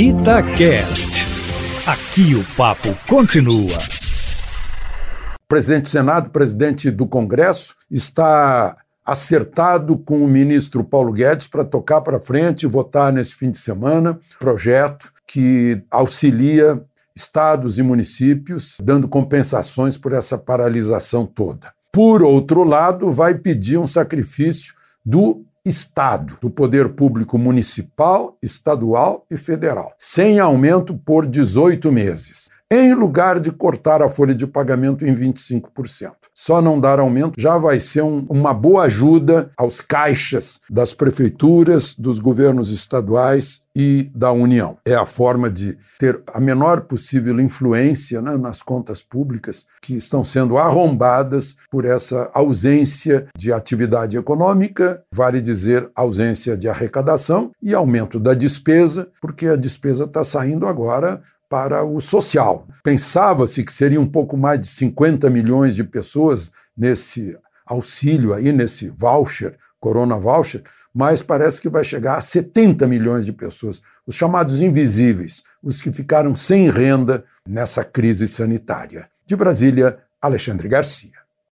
Itacast. Aqui o papo continua. Presidente do Senado, presidente do Congresso, está acertado com o ministro Paulo Guedes para tocar para frente e votar nesse fim de semana projeto que auxilia estados e municípios, dando compensações por essa paralisação toda. Por outro lado, vai pedir um sacrifício do Estado, do poder público municipal, estadual e federal, sem aumento por 18 meses, em lugar de cortar a folha de pagamento em 25%. Só não dar aumento já vai ser um, uma boa ajuda aos caixas das prefeituras, dos governos estaduais e da União. É a forma de ter a menor possível influência né, nas contas públicas que estão sendo arrombadas por essa ausência de atividade econômica, vale dizer, ausência de arrecadação e aumento da despesa, porque a despesa está saindo agora para o social. Pensava-se que seria um pouco mais de 50 milhões de pessoas nesse auxílio aí, nesse voucher, Corona Voucher, mas parece que vai chegar a 70 milhões de pessoas, os chamados invisíveis, os que ficaram sem renda nessa crise sanitária. De Brasília, Alexandre Garcia.